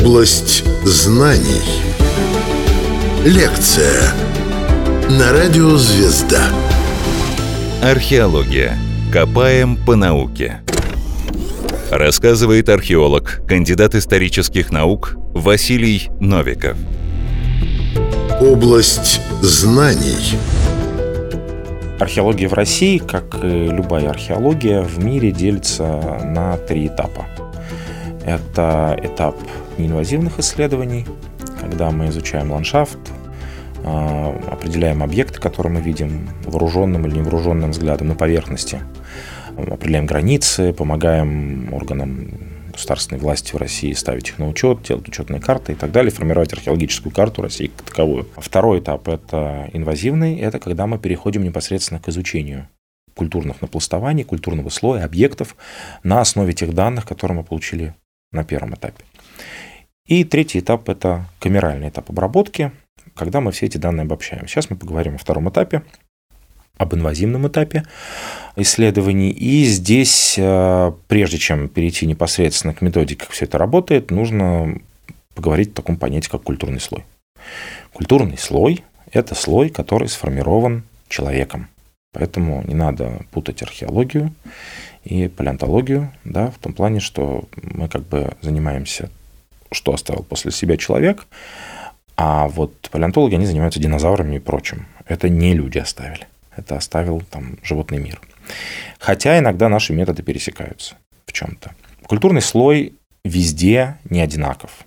Область знаний. Лекция на радио «Звезда». Археология. Копаем по науке. Рассказывает археолог, кандидат исторических наук Василий Новиков. Область знаний. Археология в России, как и любая археология, в мире делится на три этапа. Это этап неинвазивных исследований, когда мы изучаем ландшафт, а, определяем объекты, которые мы видим вооруженным или невооруженным взглядом на поверхности, определяем границы, помогаем органам государственной власти в России ставить их на учет, делать учетные карты и так далее, формировать археологическую карту России как таковую. Второй этап – это инвазивный, это когда мы переходим непосредственно к изучению культурных напластований, культурного слоя, объектов на основе тех данных, которые мы получили на первом этапе. И третий этап – это камеральный этап обработки, когда мы все эти данные обобщаем. Сейчас мы поговорим о втором этапе, об инвазивном этапе исследований. И здесь, э, прежде чем перейти непосредственно к методике, как все это работает, нужно поговорить о таком понятии, как культурный слой. Культурный слой – это слой, который сформирован человеком. Поэтому не надо путать археологию и палеонтологию, да, в том плане, что мы как бы занимаемся, что оставил после себя человек, а вот палеонтологи, они занимаются динозаврами и прочим. Это не люди оставили. Это оставил там животный мир. Хотя иногда наши методы пересекаются в чем-то. Культурный слой везде не одинаков.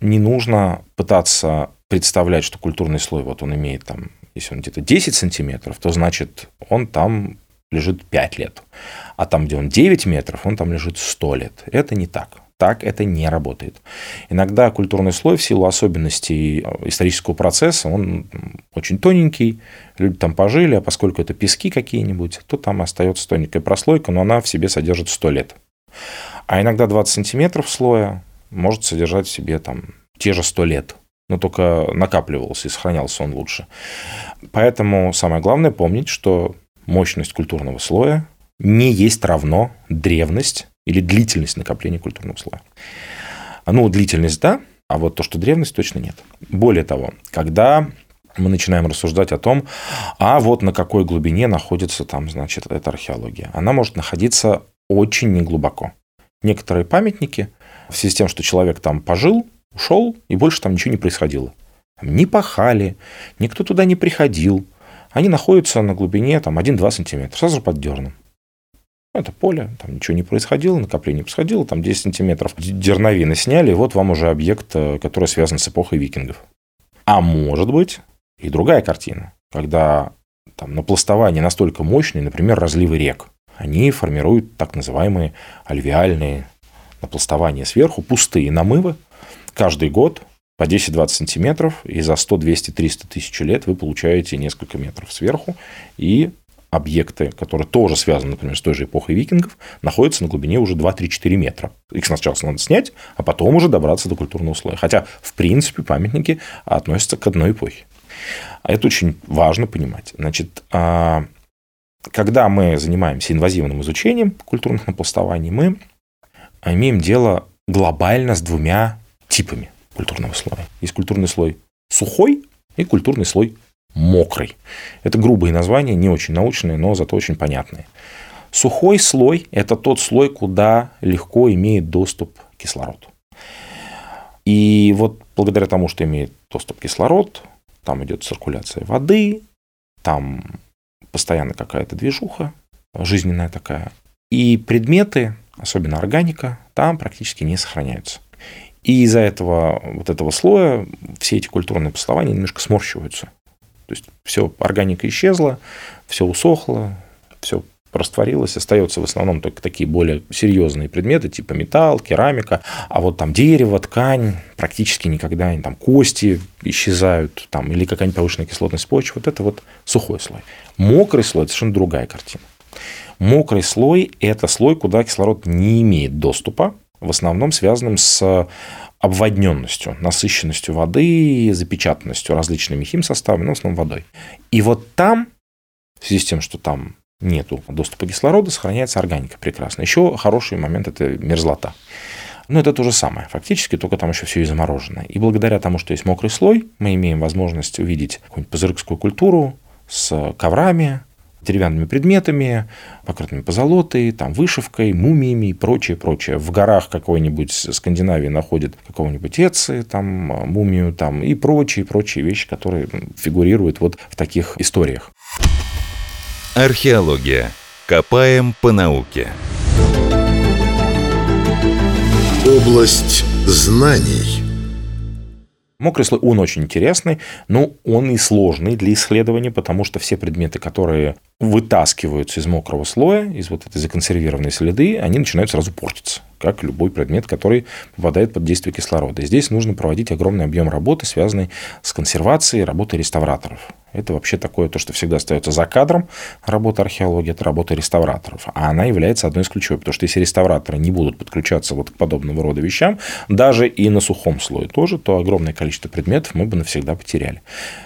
Не нужно пытаться представлять, что культурный слой, вот он имеет там, если он где-то 10 сантиметров, то значит он там лежит 5 лет. А там, где он 9 метров, он там лежит 100 лет. Это не так. Так это не работает. Иногда культурный слой в силу особенностей э, исторического процесса, он очень тоненький, люди там пожили, а поскольку это пески какие-нибудь, то там остается тоненькая прослойка, но она в себе содержит 100 лет. А иногда 20 сантиметров слоя может содержать в себе там те же 100 лет но только накапливался и сохранялся он лучше. Поэтому самое главное помнить, что мощность культурного слоя не есть равно древность или длительность накопления культурного слоя. Ну, длительность да, а вот то, что древность, точно нет. Более того, когда мы начинаем рассуждать о том, а вот на какой глубине находится там, значит, эта археология. Она может находиться очень неглубоко. Некоторые памятники, в связи с тем, что человек там пожил, ушел, и больше там ничего не происходило. не пахали, никто туда не приходил, они находятся на глубине там, 1-2 сантиметра, сразу под дерном. Это поле, там ничего не происходило, накопление происходило, там 10 сантиметров дерновины сняли, и вот вам уже объект, э, который связан с эпохой викингов. А может быть и другая картина, когда там напластование настолько мощное, например, разливы рек, они формируют так называемые альвеальные напластования сверху, пустые намывы. Каждый год по 10-20 сантиметров, и за 100, 200, 300 тысяч лет вы получаете несколько метров сверху, и объекты, которые тоже связаны, например, с той же эпохой викингов, находятся на глубине уже 2-3-4 метра. Их сначала надо снять, а потом уже добраться до культурного слоя. Хотя, в принципе, памятники относятся к одной эпохе. А это очень важно понимать. Значит, а, когда мы занимаемся инвазивным изучением культурных напластований, мы имеем дело глобально с двумя типами культурного слоя. Есть культурный слой сухой и культурный слой мокрый. Это грубые названия, не очень научные, но зато очень понятные. Сухой слой – это тот слой, куда легко имеет доступ кислород. И вот благодаря тому, что имеет доступ кислород, там идет циркуляция воды, там постоянно какая-то движуха, жизненная такая. И предметы, особенно органика, там практически не сохраняются. И из-за этого вот этого слоя все эти культурные послования немножко сморщиваются. То есть все, органика исчезла, все усохло, все растворилось, остается в основном только такие более серьезные предметы, типа металл, керамика, а вот там дерево, ткань, практически никогда, там кости исчезают, там, или какая-нибудь повышенная кислотность почвы, вот это вот сухой слой. Мокрый слой – это совершенно другая картина. Мокрый слой – это слой, куда кислород не имеет доступа, в основном связанным с обводненностью, насыщенностью воды, запечатанностью различными химсоставами, но в основном водой. И вот там, в связи с тем, что там нету доступа кислорода, сохраняется органика прекрасно. Еще хороший момент – это мерзлота. Но это то же самое. Фактически только там еще все и заморожено. И благодаря тому, что есть мокрый слой, мы имеем возможность увидеть какую-нибудь пазырыкскую культуру с коврами, деревянными предметами, покрытыми позолотой, там, вышивкой, мумиями и прочее, прочее. В горах какой-нибудь Скандинавии находят какого-нибудь Эци, там, мумию, там, и прочие, прочие вещи, которые фигурируют вот в таких историях. Археология. Копаем по науке. Область знаний. Мокрый слой, он очень интересный, но он и сложный для исследования, потому что все предметы, которые вытаскиваются из мокрого слоя, из вот этой законсервированной следы, они начинают сразу портиться, как любой предмет, который попадает под действие кислорода. И здесь нужно проводить огромный объем работы, связанный с консервацией, работой реставраторов. Это вообще такое, то, что всегда остается за кадром работы археологии, это работа реставраторов. А она является одной из ключевых, потому что если реставраторы не будут подключаться вот к подобного рода вещам, даже и на сухом слое тоже, то огромное количество предметов мы бы навсегда потеряли.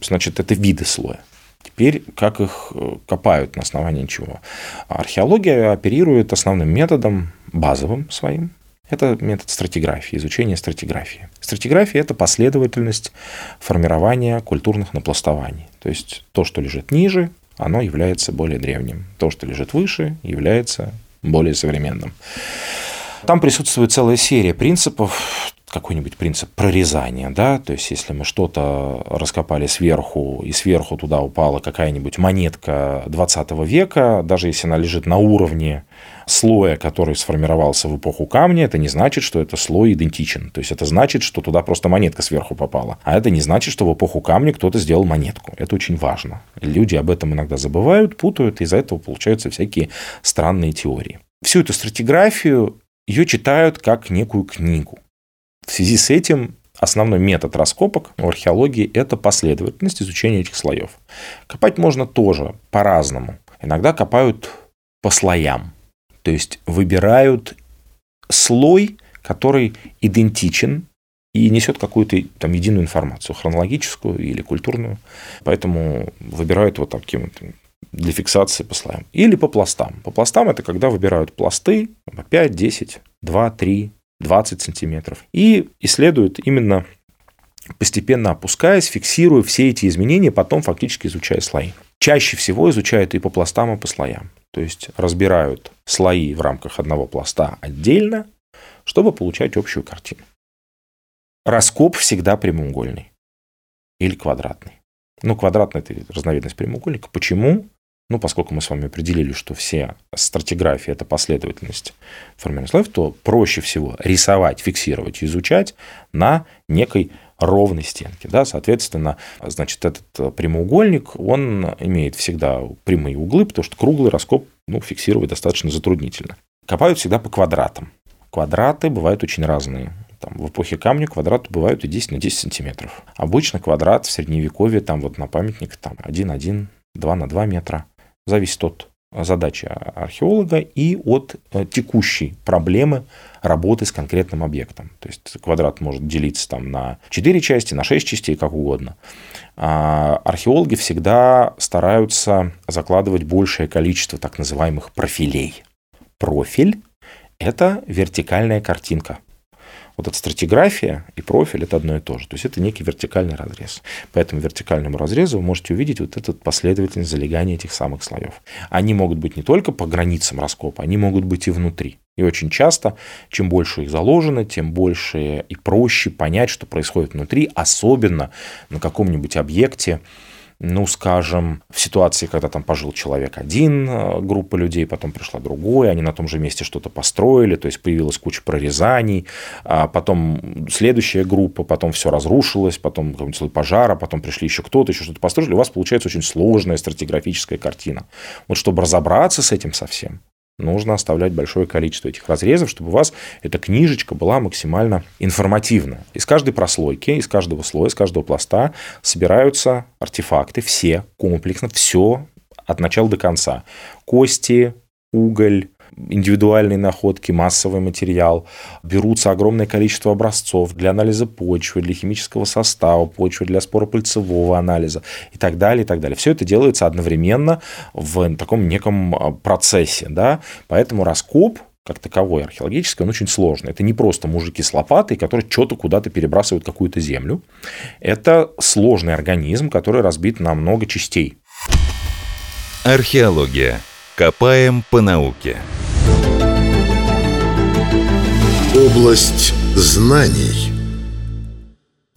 Значит, это виды слоя. Теперь как их э, копают на основании чего? Археология оперирует основным методом, базовым своим, это метод стратиграфии, изучения стратиграфии. Стратиграфия – это последовательность формирования культурных напластований. То есть то, что лежит ниже, оно является более древним. То, что лежит выше, является более современным. Там присутствует целая серия принципов, какой-нибудь принцип прорезания, да, то есть если мы что-то раскопали сверху, и сверху туда упала какая-нибудь монетка 20 века, даже если она лежит на уровне слоя, который сформировался в эпоху камня, это не значит, что это слой идентичен. То есть это значит, что туда просто монетка сверху попала. А это не значит, что в эпоху камня кто-то сделал монетку. Это очень важно. Люди об этом иногда забывают, путают, и из-за этого получаются всякие странные теории. Всю эту стратиграфию ее читают как некую книгу. В связи с этим основной метод раскопок в археологии – это последовательность изучения этих слоев. Копать можно тоже по-разному. Иногда копают по слоям. То есть выбирают слой, который идентичен и несет какую-то там единую информацию, хронологическую или культурную. Поэтому выбирают вот таким для фиксации по слоям. Или по пластам. По пластам это когда выбирают пласты по 5, 10, 2, 3, 20 сантиметров. И исследуют именно постепенно опускаясь, фиксируя все эти изменения, потом фактически изучая слои. Чаще всего изучают и по пластам, и по слоям. То есть разбирают слои в рамках одного пласта отдельно, чтобы получать общую картину. Раскоп всегда прямоугольный или квадратный. Ну, квадратный – это разновидность прямоугольника. Почему? Ну, поскольку мы с вами определили, что все стратиграфии – это последовательность формирования слоев, то проще всего рисовать, фиксировать, изучать на некой ровной стенке. Да? Соответственно, значит, этот прямоугольник, он имеет всегда прямые углы, потому что круглый раскоп ну, фиксировать достаточно затруднительно. Копают всегда по квадратам. Квадраты бывают очень разные. Там, в эпохе камня квадраты бывают и 10 на 10 сантиметров. Обычно квадрат в средневековье, там вот на памятник, там 1,1, 2 на 2 метра зависит от задачи археолога и от э, текущей проблемы работы с конкретным объектом. То есть квадрат может делиться там на 4 части, на 6 частей, как угодно. А археологи всегда стараются закладывать большее количество так называемых профилей. Профиль – это вертикальная картинка. Вот эта стратиграфия и профиль – это одно и то же. То есть это некий вертикальный разрез. По этому вертикальному разрезу вы можете увидеть вот эту последовательность залегания этих самых слоев. Они могут быть не только по границам раскопа, они могут быть и внутри. И очень часто, чем больше их заложено, тем больше и проще понять, что происходит внутри, особенно на каком-нибудь объекте, ну, скажем, в ситуации, когда там пожил человек один, э, группа людей, потом пришла другая, они на том же месте что-то построили, то есть появилась куча прорезаний, а потом следующая группа, потом все разрушилось, потом какой-нибудь слой пожара, потом пришли еще кто-то, еще что-то построили, у вас получается очень сложная стратиграфическая картина. Вот чтобы разобраться с этим совсем, нужно оставлять большое количество этих разрезов, чтобы у вас эта книжечка была максимально информативна. Из каждой прослойки, из каждого слоя, из каждого пласта собираются артефакты, все комплексно, все от начала до конца. Кости, уголь, индивидуальные находки, массовый материал. Берутся огромное количество образцов для анализа почвы, для химического состава почвы, для споропыльцевого анализа и так далее, и так далее. Все это делается одновременно в таком неком а, процессе. Да? Поэтому раскоп как таковой археологический, он очень сложный. Это не просто мужики с лопатой, которые что-то куда-то перебрасывают какую-то землю. Это сложный организм, который разбит на много частей. Археология. Копаем по науке. Область знаний.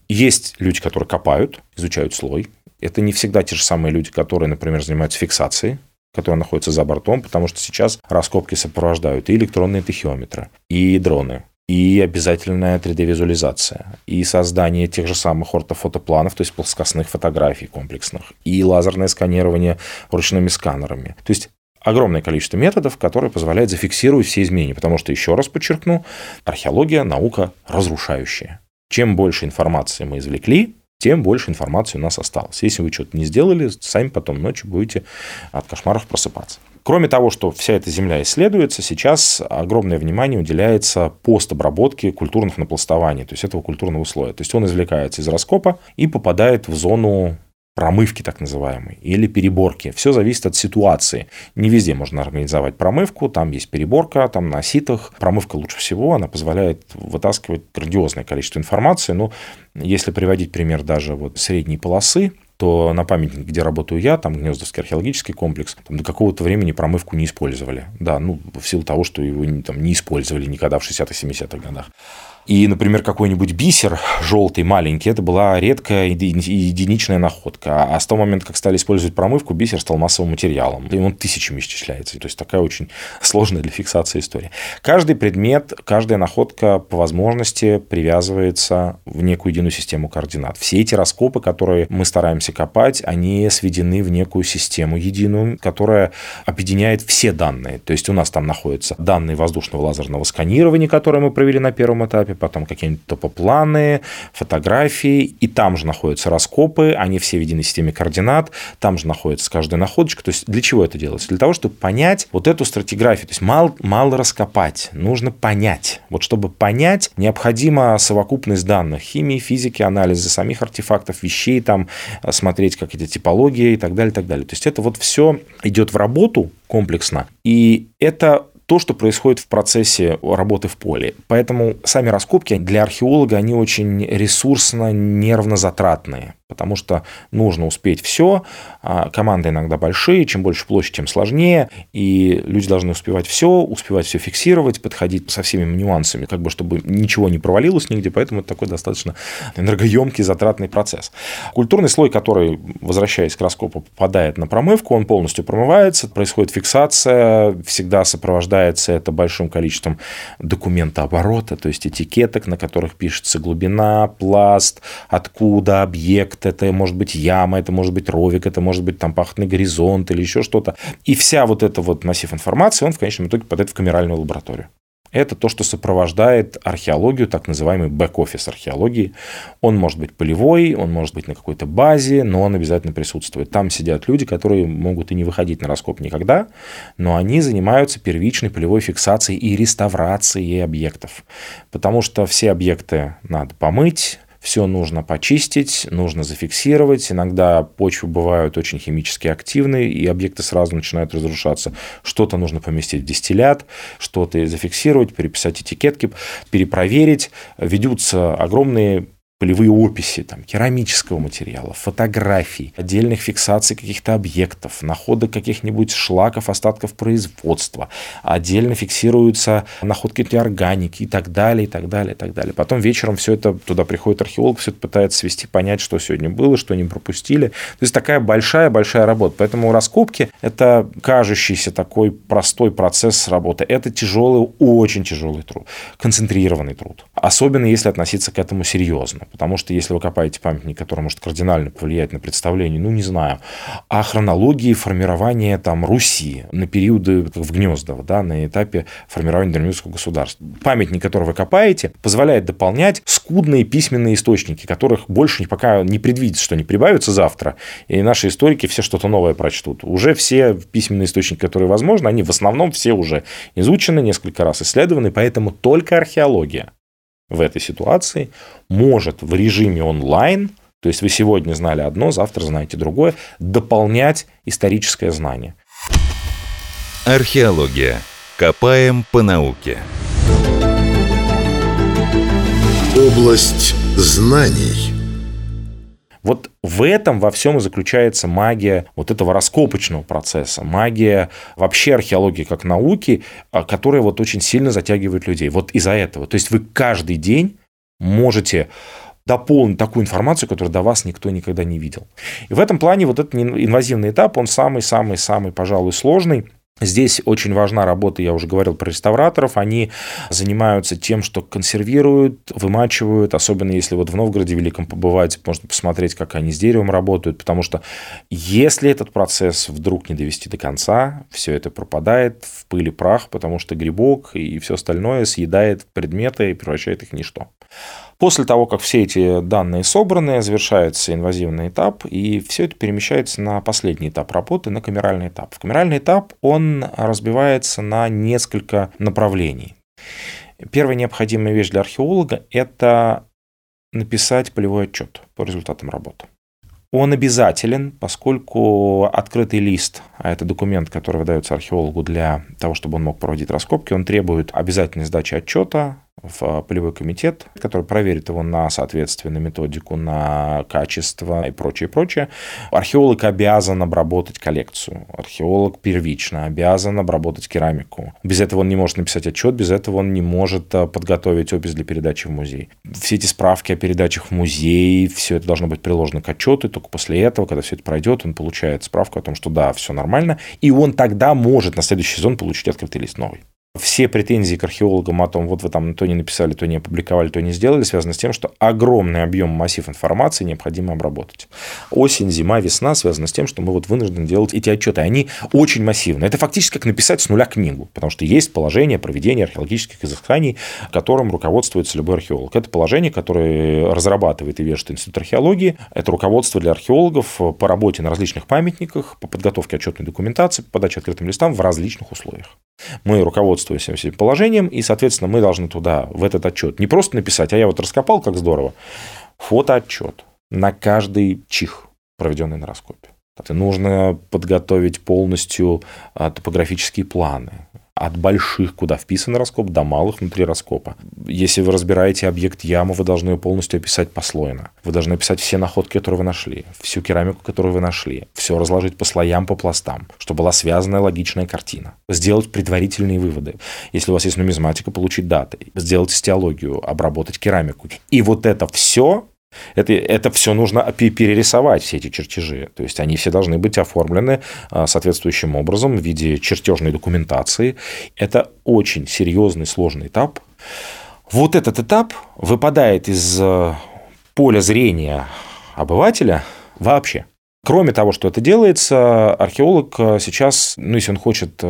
Есть люди, которые копают, изучают слой. Это не всегда те же самые люди, которые, например, занимаются фиксацией которые находятся за бортом, потому что сейчас раскопки сопровождают и электронные тахиометры, и дроны, и обязательная 3D-визуализация, и создание тех же самых ортофотопланов, то есть плоскостных фотографий комплексных, и лазерное сканирование ручными сканерами. То есть огромное количество методов, которые позволяют зафиксировать все изменения, потому что, еще раз подчеркну, археология – наука разрушающая. Чем больше информации мы извлекли, тем больше информации у нас осталось. Если вы что-то не сделали, сами потом ночью будете от кошмаров просыпаться. Кроме того, что вся эта земля исследуется, сейчас огромное внимание уделяется постобработке культурных напластований, то есть этого культурного слоя. То есть он извлекается из раскопа и попадает в зону промывки так называемой или переборки. Все зависит от ситуации. Не везде можно организовать промывку, там есть переборка, там на ситах. Промывка лучше всего, она позволяет вытаскивать грандиозное количество информации. Но если приводить пример даже вот средней полосы, то на памятнике, где работаю я, там Гнездовский археологический комплекс, там до какого-то времени промывку не использовали. Да, ну, в силу того, что его там, не использовали никогда в 60-70-х годах. И, например, какой-нибудь бисер желтый, маленький, это была редкая единичная находка. А с того момента, как стали использовать промывку, бисер стал массовым материалом. И он тысячами исчисляется. То есть такая очень сложная для фиксации история. Каждый предмет, каждая находка по возможности привязывается в некую единую систему координат. Все эти раскопы, которые мы стараемся копать, они сведены в некую систему единую, которая объединяет все данные. То есть у нас там находятся данные воздушного лазерного сканирования, которые мы провели на первом этапе, потом какие-нибудь топопланы, фотографии, и там же находятся раскопы, они все в единой системе координат, там же находится каждая находочка. То есть для чего это делается? Для того, чтобы понять вот эту стратиграфию. То есть мало, мало раскопать, нужно понять. Вот чтобы понять, необходима совокупность данных химии, физики, анализа самих артефактов, вещей, там, смотреть как эти типологии и так далее, и так далее. То есть это вот все идет в работу комплексно, и это то, что происходит в процессе работы в поле. Поэтому сами раскопки для археолога, они очень ресурсно, нервно затратные потому что нужно успеть все. А команды иногда большие, чем больше площадь, тем сложнее, и люди должны успевать все, успевать все фиксировать, подходить со всеми нюансами, как бы чтобы ничего не провалилось нигде, поэтому это такой достаточно энергоемкий, затратный процесс. Культурный слой, который, возвращаясь к раскопу, попадает на промывку, он полностью промывается, происходит фиксация, всегда сопровождается это большим количеством документа оборота, то есть этикеток, на которых пишется глубина, пласт, откуда объект, объект, это может быть яма, это может быть ровик, это может быть там пахотный горизонт или еще что-то. И вся вот эта вот массив информации, он в конечном итоге попадает в камеральную лабораторию. Это то, что сопровождает археологию, так называемый бэк-офис археологии. Он может быть полевой, он может быть на какой-то базе, но он обязательно присутствует. Там сидят люди, которые могут и не выходить на раскоп никогда, но они занимаются первичной полевой фиксацией и реставрацией объектов. Потому что все объекты надо помыть, все нужно почистить, нужно зафиксировать. Иногда почвы бывают очень химически активные, и объекты сразу начинают разрушаться. Что-то нужно поместить в дистиллят, что-то зафиксировать, переписать этикетки, перепроверить. Ведутся огромные полевые описи там, керамического материала, фотографий, отдельных фиксаций каких-то объектов, находок каких-нибудь шлаков, остатков производства, отдельно фиксируются находки для органики и так далее, и так далее, и так далее. Потом вечером все это, туда приходит археолог, все это пытается свести, понять, что сегодня было, что не пропустили. То есть такая большая-большая работа. Поэтому раскопки – это кажущийся такой простой процесс работы. Это тяжелый, очень тяжелый труд, концентрированный труд. Особенно если относиться к этому серьезно. Потому что если вы копаете памятник, который может кардинально повлиять на представление, ну, не знаю, о хронологии формирования там Руси на периоды в Гнездово, да, на этапе формирования древнерусского государства. Памятник, который вы копаете, позволяет дополнять скудные письменные источники, которых больше пока не предвидится, что они прибавятся завтра, и наши историки все что-то новое прочтут. Уже все письменные источники, которые возможны, они в основном все уже изучены, несколько раз исследованы, поэтому только археология в этой ситуации может в режиме онлайн, то есть вы сегодня знали одно, завтра знаете другое, дополнять историческое знание. Археология. Копаем по науке. Область знаний. Вот в этом во всем и заключается магия вот этого раскопочного процесса, магия вообще археологии как науки, а, которая вот очень сильно затягивает людей. Вот из-за этого. То есть вы каждый день можете дополнить такую информацию, которую до вас никто никогда не видел. И в этом плане вот этот инвазивный этап, он самый-самый-самый, пожалуй, сложный. Здесь очень важна работа, я уже говорил про реставраторов, они занимаются тем, что консервируют, вымачивают, особенно если вот в Новгороде Великом побывать, можно посмотреть, как они с деревом работают, потому что если этот процесс вдруг не довести до конца, все это пропадает в пыль и прах, потому что грибок и все остальное съедает предметы и превращает их в ничто. После того, как все эти данные собраны, завершается инвазивный этап, и все это перемещается на последний этап работы, на камеральный этап. В камеральный этап он разбивается на несколько направлений. Первая необходимая вещь для археолога – это написать полевой отчет по результатам работы. Он обязателен, поскольку открытый лист, а это документ, который выдается археологу для того, чтобы он мог проводить раскопки, он требует обязательной сдачи отчета в полевой комитет, который проверит его на соответствие, на методику, на качество и прочее, прочее. Археолог обязан обработать коллекцию. Археолог первично обязан обработать керамику. Без этого он не может написать отчет, без этого он не может э, подготовить опись для передачи в музей. Все эти справки о передачах в музей, все это должно быть приложено к отчету, и только после этого, когда все это пройдет, он получает справку о том, что да, все нормально, и он тогда может на следующий сезон получить открытый лист новый. Все претензии к археологам о том, вот вы там то не написали, то не опубликовали, то не сделали, связаны с тем, что огромный объем, массив информации необходимо обработать. Осень, зима, весна связаны с тем, что мы вот вынуждены делать эти отчеты. Они очень массивны. Это фактически как написать с нуля книгу, потому что есть положение проведения археологических изысканий, которым руководствуется любой археолог. Это положение, которое разрабатывает и вешает Институт археологии. Это руководство для археологов по работе на различных памятниках, по подготовке отчетной документации, по подаче открытым листам в различных условиях. Мы руководствуемся этим положением, и, соответственно, мы должны туда, в этот отчет, не просто написать, а я вот раскопал, как здорово, фотоотчет на каждый чих, проведенный на раскопе. Нужно подготовить полностью а, топографические планы, от больших, куда вписан раскоп, до малых внутри раскопа. Если вы разбираете объект ямы, вы должны ее полностью описать послойно. Вы должны описать все находки, которые вы нашли, всю керамику, которую вы нашли, все разложить по слоям, по пластам, чтобы была связанная логичная картина. Сделать предварительные выводы. Если у вас есть нумизматика, получить даты. Сделать стеологию, обработать керамику. И вот это все это, это все нужно перерисовать, все эти чертежи. То есть они все должны быть оформлены а, соответствующим образом в виде чертежной документации. Это очень серьезный, сложный этап. Вот этот этап выпадает из а, поля зрения обывателя вообще. Кроме того, что это делается, археолог а, сейчас, ну, если он хочет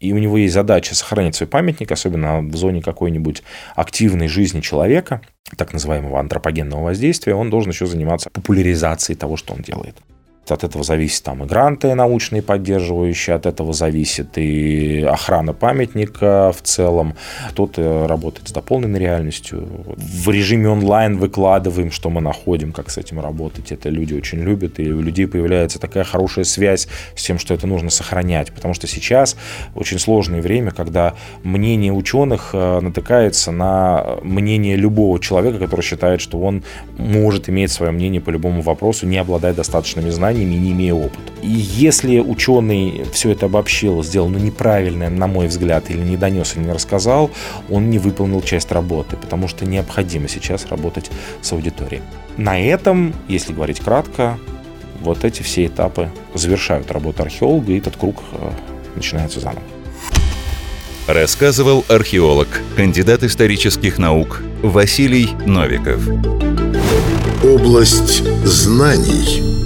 и у него есть задача сохранить свой памятник, особенно в зоне какой-нибудь активной жизни человека, так называемого антропогенного воздействия, он должен еще заниматься популяризацией того, что он делает. От этого зависит там и гранты научные поддерживающие, от этого зависит и охрана памятника в целом. Кто-то работает с дополненной реальностью. В режиме онлайн выкладываем, что мы находим, как с этим работать. Это люди очень любят, и у людей появляется такая хорошая связь с тем, что это нужно сохранять. Потому что сейчас очень сложное время, когда мнение ученых э, натыкается на мнение любого человека, который считает, что он может иметь свое мнение по любому вопросу, не обладая достаточными знаниями знаниями, не имея опыта. И если ученый все это обобщил, сделал ну, неправильно, на мой взгляд, или не донес, или не рассказал, он не выполнил часть работы, потому что необходимо сейчас работать с аудиторией. На этом, если говорить кратко, вот эти все этапы завершают работу археолога, и этот круг э, начинается заново. Рассказывал археолог, кандидат исторических наук Василий Новиков. Область знаний.